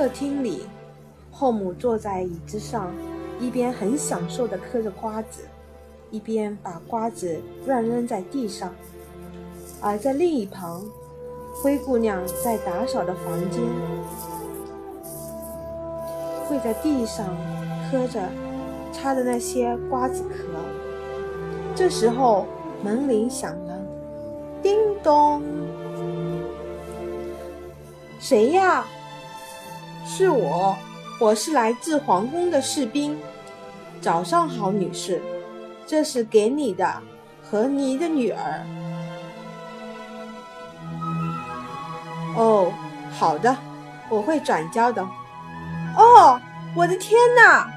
客厅里，后母坐在椅子上，一边很享受地嗑着瓜子，一边把瓜子乱扔在地上；而在另一旁，灰姑娘在打扫的房间，跪在地上磕着擦的那些瓜子壳。这时候门铃响了，叮咚。谁呀？是我，我是来自皇宫的士兵。早上好，女士，这是给你的和你的女儿。哦，好的，我会转交的。哦，我的天哪！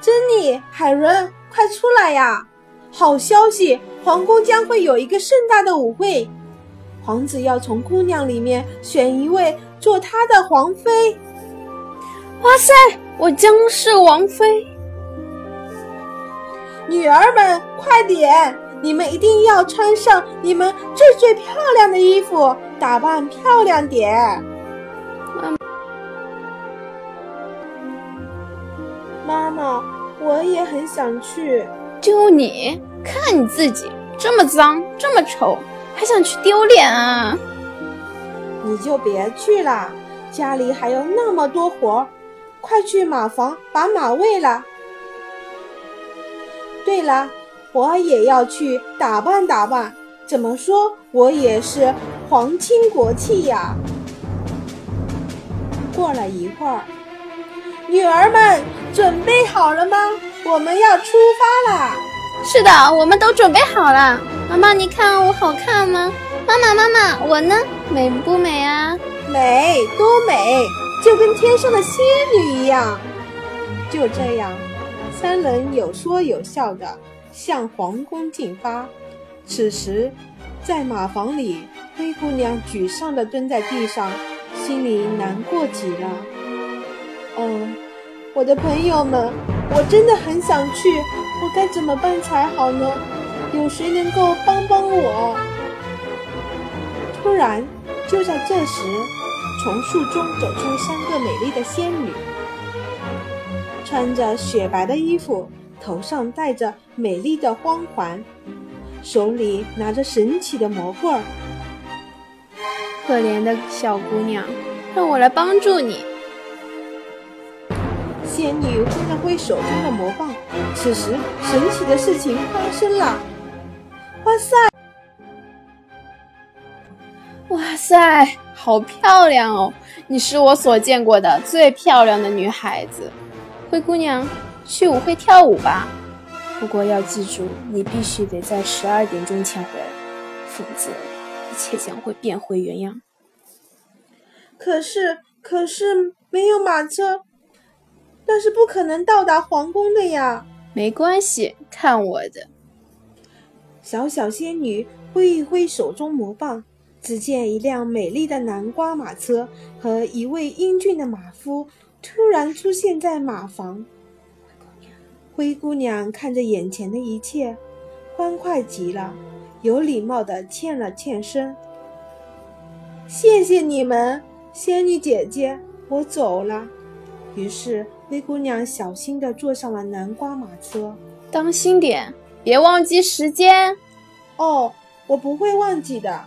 珍妮、海伦，快出来呀！好消息，皇宫将会有一个盛大的舞会，皇子要从姑娘里面选一位。做他的皇妃，哇塞！我将是王妃。女儿们，快点！你们一定要穿上你们最最漂亮的衣服，打扮漂亮点。妈妈妈，我也很想去。就你，看你自己这么脏，这么丑，还想去丢脸啊？你就别去了，家里还有那么多活儿，快去马房把马喂了。对了，我也要去打扮打扮，怎么说我也是皇亲国戚呀。过了一会儿，女儿们准备好了吗？我们要出发啦！是的，我们都准备好了。妈妈，你看我好看吗？妈妈，妈妈，我呢？美不美啊？美，多美，就跟天上的仙女一样。就这样，三人有说有笑的向皇宫进发。此时，在马房里，灰姑娘沮丧地蹲在地上，心里难过极了。嗯，我的朋友们，我真的很想去，我该怎么办才好呢？有谁能够帮帮我？突然，就在这时，从树中走出三个美丽的仙女，穿着雪白的衣服，头上戴着美丽的光环，手里拿着神奇的魔棍儿。可怜的小姑娘，让我来帮助你。仙女挥了挥手中的魔棒，此时神奇的事情发生了！哇塞！哇塞，好漂亮哦！你是我所见过的最漂亮的女孩子，灰姑娘，去舞会跳舞吧。不过要记住，你必须得在十二点钟前回来，否则一切将会变回原样。可是，可是没有马车，那是不可能到达皇宫的呀。没关系，看我的！小小仙女挥一挥手中魔棒。只见一辆美丽的南瓜马车和一位英俊的马夫突然出现在马房。灰姑娘看着眼前的一切，欢快极了，有礼貌地欠了欠身：“谢谢你们，仙女姐姐，我走了。”于是灰姑娘小心地坐上了南瓜马车。当心点，别忘记时间。哦，我不会忘记的。